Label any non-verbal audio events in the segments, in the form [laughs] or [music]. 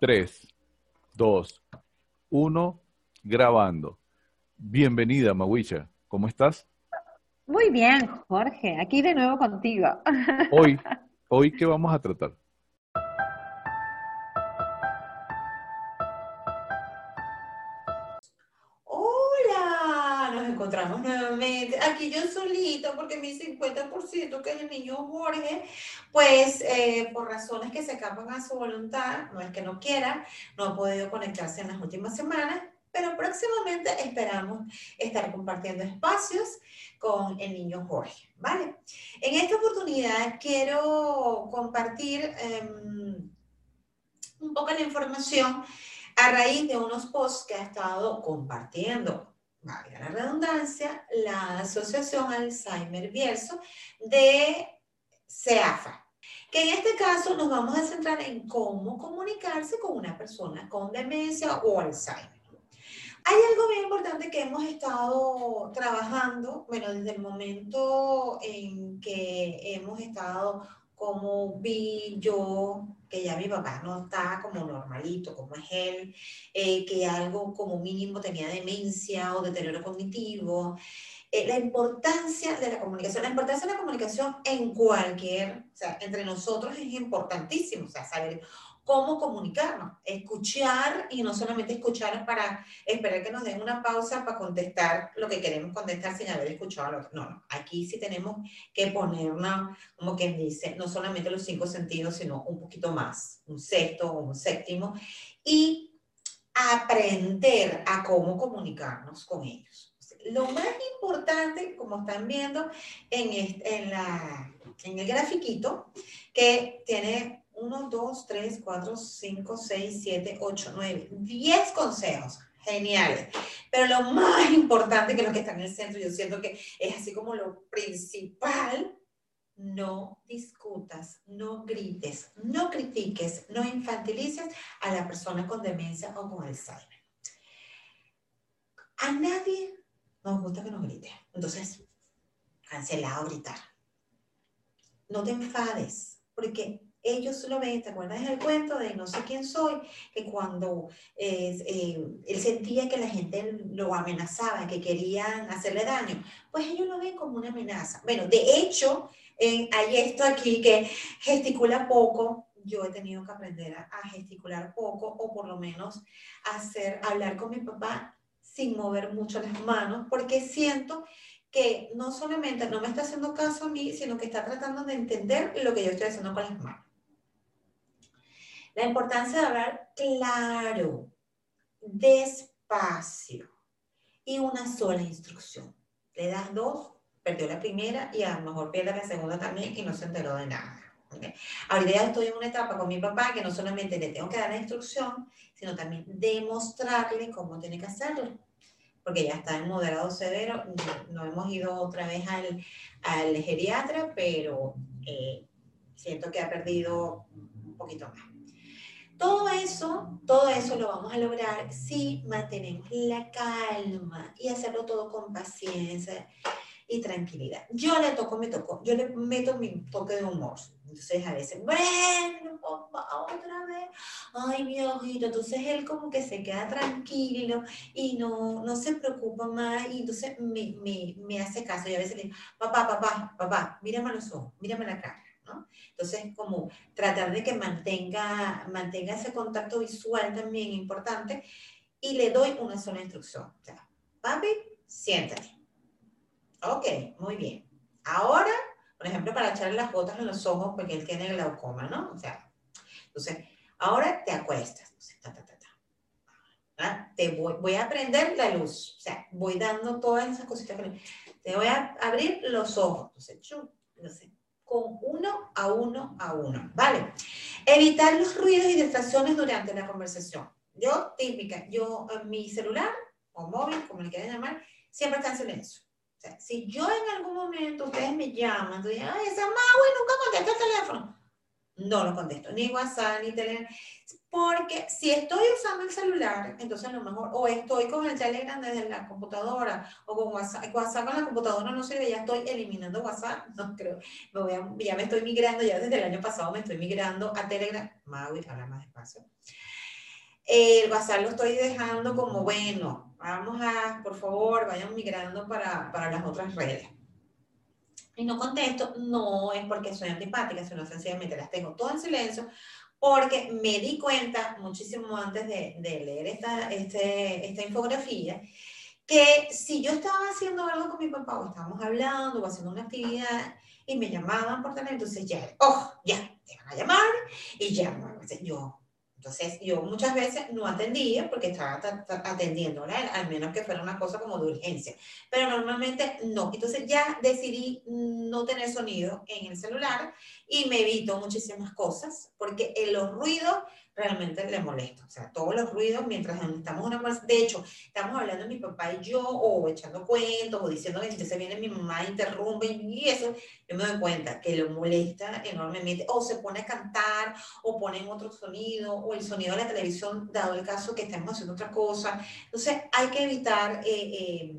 3, 2, 1, grabando. Bienvenida, Mawisha. ¿Cómo estás? Muy bien, Jorge. Aquí de nuevo contigo. Hoy, [laughs] hoy, ¿qué vamos a tratar? Solito, porque mi 50%, que el niño Jorge, pues eh, por razones que se escapan a su voluntad, no es que no quiera, no ha podido conectarse en las últimas semanas, pero próximamente esperamos estar compartiendo espacios con el niño Jorge, ¿vale? En esta oportunidad quiero compartir em, un poco la información a raíz de unos posts que ha estado compartiendo, valga la redundancia, la Asociación Alzheimer Bierzo de CEAFA, que en este caso nos vamos a centrar en cómo comunicarse con una persona con demencia o Alzheimer. Hay algo bien importante que hemos estado trabajando, bueno, desde el momento en que hemos estado como vi yo que ya mi papá no está como normalito, como es él, eh, que algo como mínimo tenía demencia o deterioro cognitivo. Eh, la importancia de la comunicación, la importancia de la comunicación en cualquier, o sea, entre nosotros es importantísimo, o saber cómo comunicarnos, escuchar y no solamente escuchar para esperar que nos den una pausa para contestar lo que queremos contestar sin haber escuchado. No, no, aquí sí tenemos que ponernos, como quien dice, no solamente los cinco sentidos, sino un poquito más, un sexto o un séptimo, y aprender a cómo comunicarnos con ellos. Lo más importante, como están viendo en, en, la, en el grafiquito, que tiene 1, 2, 3, 4, 5, 6, 7, 8, 9, 10 consejos. Geniales. Pero lo más importante que lo que está en el centro, yo siento que es así como lo principal, no discutas, no grites, no critiques, no infantilices a la persona con demencia o con Alzheimer. A nadie nos gusta que nos grite. Entonces, cancelado gritar. No te enfades, porque ellos lo ven, ¿te acuerdas del cuento de no sé quién soy? Que cuando eh, él sentía que la gente lo amenazaba, que querían hacerle daño, pues ellos lo ven como una amenaza. Bueno, de hecho, hay esto aquí que gesticula poco, yo he tenido que aprender a, a, gesticular poco o por lo menos hacer, hablar con mi papá sin mover mucho las manos, porque siento que no solamente no me está haciendo caso a mí, sino que está tratando de entender lo que yo estoy haciendo con las manos. La importancia de hablar claro, despacio y una sola instrucción. Le das dos, perdió la primera y a lo mejor pierde la segunda también y no se enteró de nada. Ahorita ya estoy en una etapa con mi papá que no solamente le tengo que dar la instrucción, sino también demostrarle cómo tiene que hacerlo. Porque ya está en moderado severo, no, hemos ido otra vez al, al geriatra, pero eh, siento que ha perdido un poquito más. Todo eso, todo eso lo vamos a lograr si mantenemos la calma y hacerlo todo con paciencia y tranquilidad. Yo le toco, me toco, yo le meto mi toque de humor. Entonces a veces, bueno, otra vez, ay mi ojito, entonces él como que se queda tranquilo y no, no se preocupa más y entonces me, me, me hace caso y a veces le digo, papá, papá, papá, mírame los ojos, mírame la cara. Entonces, como tratar de que mantenga, mantenga ese contacto visual también importante y le doy una sola instrucción. O sea, papi, siéntate. Ok, muy bien. Ahora, por ejemplo, para echarle las gotas en los ojos, porque él tiene glaucoma, ¿no? O sea, entonces, ahora te acuestas. ¿Ah? Te voy, voy, a prender la luz. O sea, voy dando todas esas cositas. Te voy a abrir los ojos. Entonces, chum, entonces, con uno a uno a uno, ¿vale? Evitar los ruidos y distracciones durante la conversación. Yo, típica, yo, mi celular o móvil, como le quieran llamar, siempre está en silencio. Sea, si yo en algún momento ustedes me llaman, dicen, ay, esa Maui nunca contesta el teléfono. No lo contesto, ni WhatsApp, ni teléfono. Porque si estoy usando el celular, entonces a lo mejor, o estoy con el Telegram desde la computadora, o con WhatsApp, con la computadora no sirve, ya estoy eliminando WhatsApp, [laughs] no creo, ya me estoy migrando, ya desde el año pasado me estoy migrando a Telegram, Maui, habla más despacio. El WhatsApp lo estoy dejando como, bueno, vamos a, por favor, vayan migrando para, para las otras redes. Y no contesto, no es porque soy antipática, sino sencillamente las tengo todo en silencio, porque me di cuenta muchísimo antes de, de leer esta, este, esta infografía, que si yo estaba haciendo algo con mi papá, o estábamos hablando, o haciendo una actividad, y me llamaban por teléfono, entonces ya, oh, ya, te van a llamar, y ya, yo entonces, yo muchas veces no atendía porque estaba atendiendo, al menos que fuera una cosa como de urgencia. Pero normalmente no. Entonces, ya decidí no tener sonido en el celular y me evito muchísimas cosas porque los ruidos realmente le molesta. O sea, todos los ruidos mientras estamos en una. De hecho, estamos hablando mi papá y yo, o echando cuentos, o diciendo que se viene mi mamá, interrumpe, y eso, yo me doy cuenta que le molesta enormemente. O se pone a cantar, o ponen otro sonido, o el sonido de la televisión, dado el caso que estamos haciendo otra cosa. Entonces, hay que evitar eh, eh,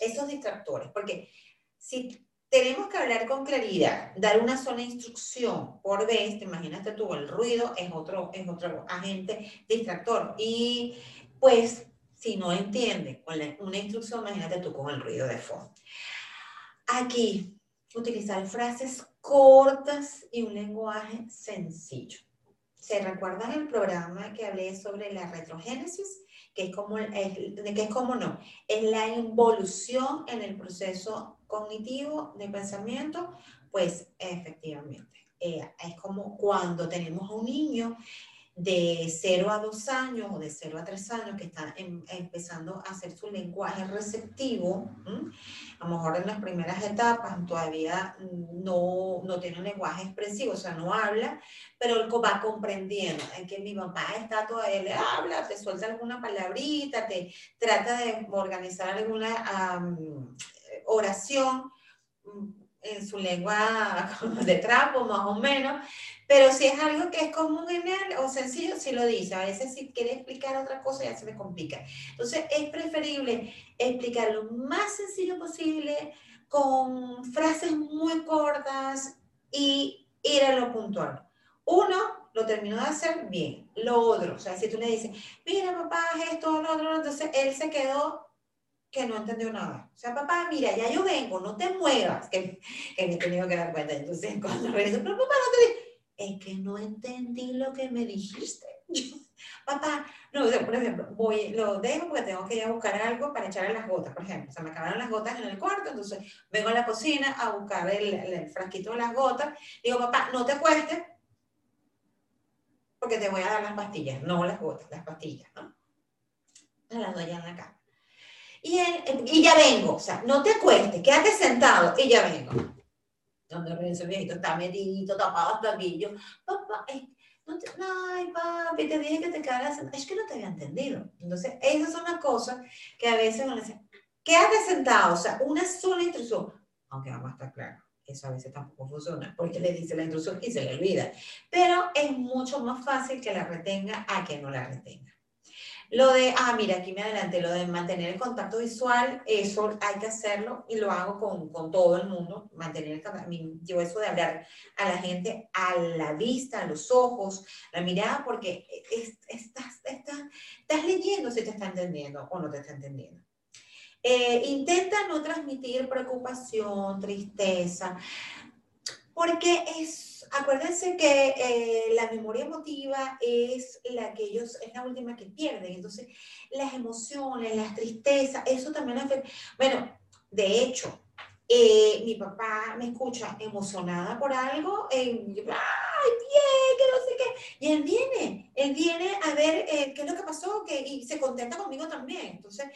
esos distractores, porque si tenemos que hablar con claridad, dar una sola instrucción por vez, te tú, el ruido es otro, es otro agente distractor. Y pues, si no entiende una instrucción, imagínate tú con el ruido de fondo. Aquí, utilizar frases cortas y un lenguaje sencillo. ¿Se recuerdan el programa que hablé sobre la retrogénesis? Que es como, que es como no, es la involución en el proceso cognitivo de pensamiento, pues efectivamente, eh, es como cuando tenemos a un niño de 0 a 2 años o de 0 a 3 años que está em, empezando a hacer su lenguaje receptivo, a lo mejor en las primeras etapas todavía no, no tiene un lenguaje expresivo, o sea, no habla, pero él va comprendiendo en que mi mamá está todavía, le habla, te suelta alguna palabrita, te trata de organizar alguna oración mm, en su lengua [laughs] de trapo, más o menos, pero si es algo que es común en él o sencillo, si lo dice. A veces si quiere explicar otra cosa ya se me complica. Entonces es preferible explicar lo más sencillo posible, con frases muy cortas y ir a lo puntual. Uno, lo terminó de hacer bien. Lo otro, o sea, si tú le dices, mira papá, esto, lo otro, entonces él se quedó que no entendió nada. O sea, papá, mira, ya yo vengo, no te muevas, que, que me he tenido que dar cuenta. Entonces, [laughs] cuando regreso, pero papá, no te es que no entendí lo que me dijiste. [laughs] papá, no, por ejemplo, voy, lo dejo porque tengo que ir a buscar algo para echarle las gotas, por ejemplo. O sea, me acabaron las gotas en el cuarto, entonces vengo a la cocina a buscar el, el frasquito de las gotas. Digo, papá, no te cueste porque te voy a dar las pastillas, no las gotas, las pastillas, ¿no? Las doy en la cama. Y, ya vengo, o sea, no te cueste, quédate sentado y ya vengo. Donde el viejito está medito, tapado hasta aquí. Papá, no te, ay, papi, te dije que te quedaras sentado. Es que no te había entendido. Entonces, esas son las cosas que a veces uno dice, quédate sentado, o sea, una sola instrucción, aunque vamos a estar claro. Eso a veces tampoco funciona, porque le dice la instrucción y se le olvida. Pero es mucho más fácil que la retenga a que no la retenga. Lo de, ah, mira, aquí me adelanté, lo de mantener el contacto visual, eso hay que hacerlo y lo hago con, con todo el mundo, mantener el contacto, yo eso de hablar a la gente a la vista, a los ojos, la mirada, porque estás, estás, estás leyendo si te está entendiendo o no te está entendiendo. Eh, intenta no transmitir preocupación, tristeza, porque es acuérdense que eh, la memoria emotiva es la que ellos, es la última que pierden. Entonces, las emociones, las tristezas, eso también afecta. Bueno, de hecho, eh, mi papá me escucha emocionada por algo, eh, ¡ay, bien! Y él viene, él viene a ver qué es lo que pasó que, y se contenta conmigo también. Entonces,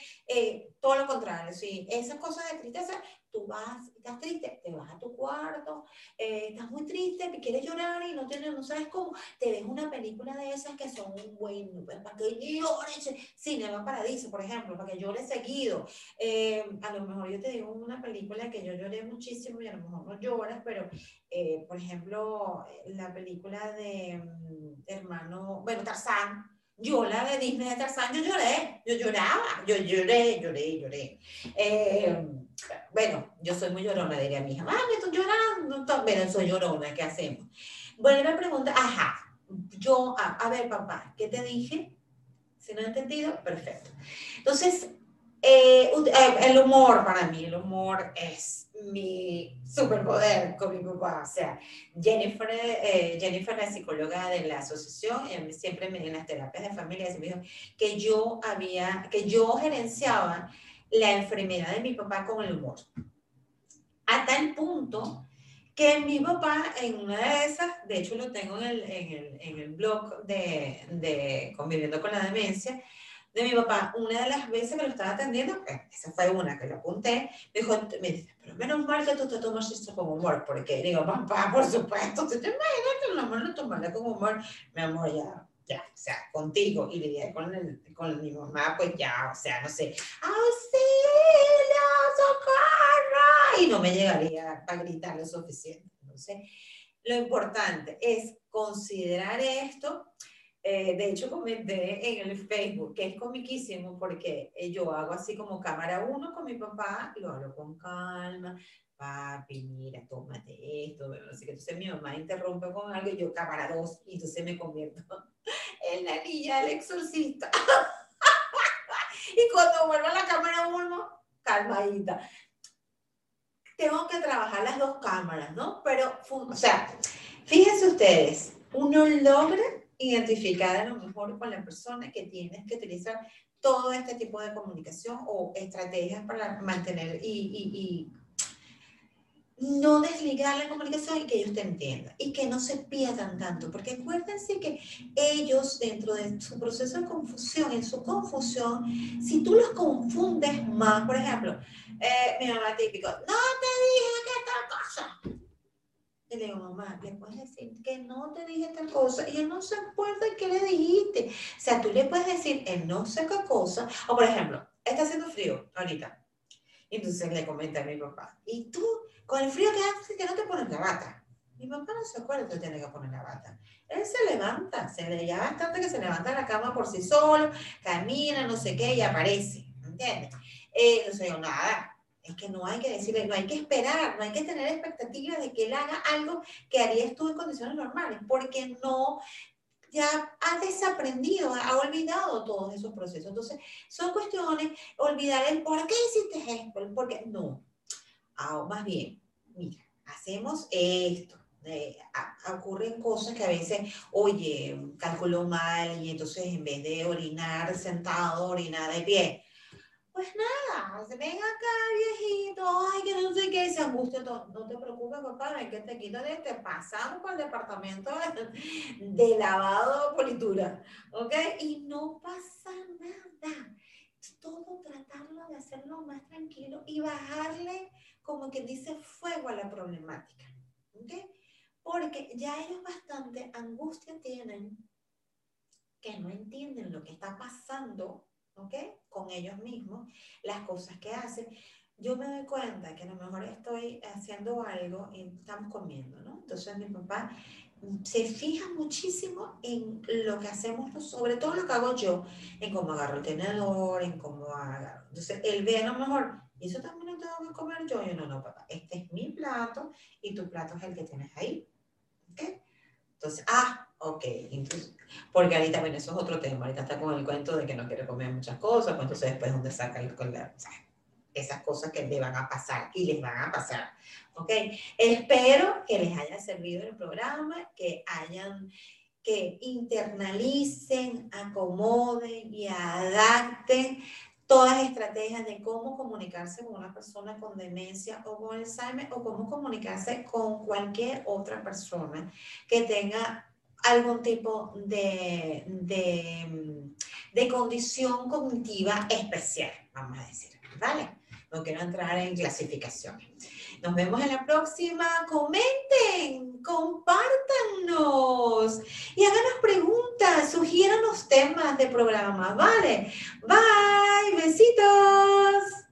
todo lo contrario, sí, esas cosas de tristeza tú vas, estás triste, te vas a tu cuarto, eh, estás muy triste, quieres llorar y no, tienes, no sabes cómo, te ves una película de esas que son bueno, pues, para que llores, Cinema Paradiso, por ejemplo, para que llores seguido. Eh, a lo mejor yo te digo una película que yo lloré muchísimo y a lo mejor no lloras, pero, eh, por ejemplo, la película de mm, hermano, bueno, Tarzán, yo la de Disney de Tarzán, yo lloré, yo lloraba, yo lloré, lloré, lloré. Bueno, yo soy muy llorona, diría mi hija. Ah, me estoy llorando. Pero soy llorona, ¿qué hacemos? Bueno, me pregunta, ajá, yo, a, ver, papá, ¿qué te dije? Si no han entendido, perfecto. Entonces, eh, eh, el humor para mí, el humor es mi superpoder con mi papá. O sea, Jennifer, eh, Jennifer, la psicóloga de la asociación, siempre me en las terapias de familia, me dijo que yo había, que yo gerenciaba la enfermedad de mi papá con el humor. A tal punto que mi papá en una de esas, de hecho lo tengo en el, en el, en el blog de, de Conviviendo con la Demencia, de mi papá, una de las veces que lo estaba atendiendo, esa fue una que lo apunté, me dijo, me dice, pero menos mal que tú te tomas esto con humor, porque digo, papá, por supuesto, te imaginas que la mano tomarla con humor, mi amor, ya, ya, o sea, contigo, y le con, el, con mi mamá, pues ya, o sea, no sé, auxilio, socorro, y no me llegaría a gritar lo suficiente, entonces, lo importante es considerar esto, eh, de hecho, comenté en el Facebook que es comiquísimo porque eh, yo hago así como cámara uno con mi papá, lo hablo con calma, papi, mira, tómate esto, así que entonces mi mamá interrumpe con algo y yo cámara dos y entonces me convierto [laughs] en la niña del exorcista. [laughs] y cuando vuelvo a la cámara uno, calmadita. Tengo que trabajar las dos cámaras, ¿no? Pero, o sea, fíjense ustedes, uno logra identificar a lo mejor con la persona que tienes que utilizar todo este tipo de comunicación o estrategias para mantener y, y, y no desligar la comunicación y que ellos te entiendan y que no se pierdan tanto, porque acuérdense que ellos dentro de su proceso de confusión, en su confusión, si tú los confundes más, por ejemplo, eh, mi mamá típico, no te dije que tal cosa, y le digo, mamá, le puedes decir que no te dije tal cosa y él no se acuerda de qué le dijiste. O sea, tú le puedes decir, él no sé qué cosa. O por ejemplo, está haciendo frío ahorita. Entonces le comenta a mi papá, ¿y tú con el frío que hace que no te pones la bata? Mi papá no se acuerda que tiene que poner la bata. Él se levanta, se le ya bastante que se levanta de la cama por sí solo, camina, no sé qué, y aparece. ¿Entiendes? Eh, no sé, nada, es que no hay que decirle, no hay que esperar, no hay que tener expectativas de que él haga algo que harías tú en condiciones normales, porque no, ya ha desaprendido, ha olvidado todos esos procesos. Entonces, son cuestiones, olvidar el por qué hiciste esto, el por qué, no. Ah, más bien, mira, hacemos esto. Eh, ocurren cosas que a veces, oye, calculó mal y entonces en vez de orinar sentado, orina de pie pues nada, ven acá, viejito, ay, que no sé qué, se angustia todo. No te preocupes, papá, hay que te quito de este, pasamos por el departamento [laughs] de, lavado politura, ¿ok? Y no pasa nada. Todo tratarlo de hacerlo más tranquilo y bajarle, como que dice, fuego a la problemática, ¿ok? Porque ya ellos bastante angustia tienen que no entienden lo que está pasando ¿ok? Con ellos mismos, las cosas que hacen. Yo me doy cuenta que a lo mejor estoy haciendo algo y estamos comiendo, ¿no? Entonces mi papá se fija muchísimo en lo que hacemos, sobre todo lo que hago yo, en cómo agarro el tenedor, en cómo agarro. Entonces él ve a lo mejor, eso también lo tengo que comer yo. Yo, no, no, papá, este es mi plato y tu plato es el que tienes ahí. ¿Ok? Entonces, ah, Ok, porque ahorita, bueno, eso es otro tema, ahorita está con el cuento de que no quiere comer muchas cosas, pues entonces después donde saca el, esas cosas que le van a pasar y les van a pasar. Ok, espero que les haya servido el programa, que hayan, que internalicen, acomoden y adapten todas las estrategias de cómo comunicarse con una persona con demencia o con Alzheimer o cómo comunicarse con cualquier otra persona que tenga algún tipo de, de, condición cognitiva especial, vamos a decir, ¿vale? No quiero entrar en clasificaciones. Nos vemos en la próxima. Comenten, compártanos y háganos preguntas, sugieran los temas de programa, ¿vale? Bye, besitos.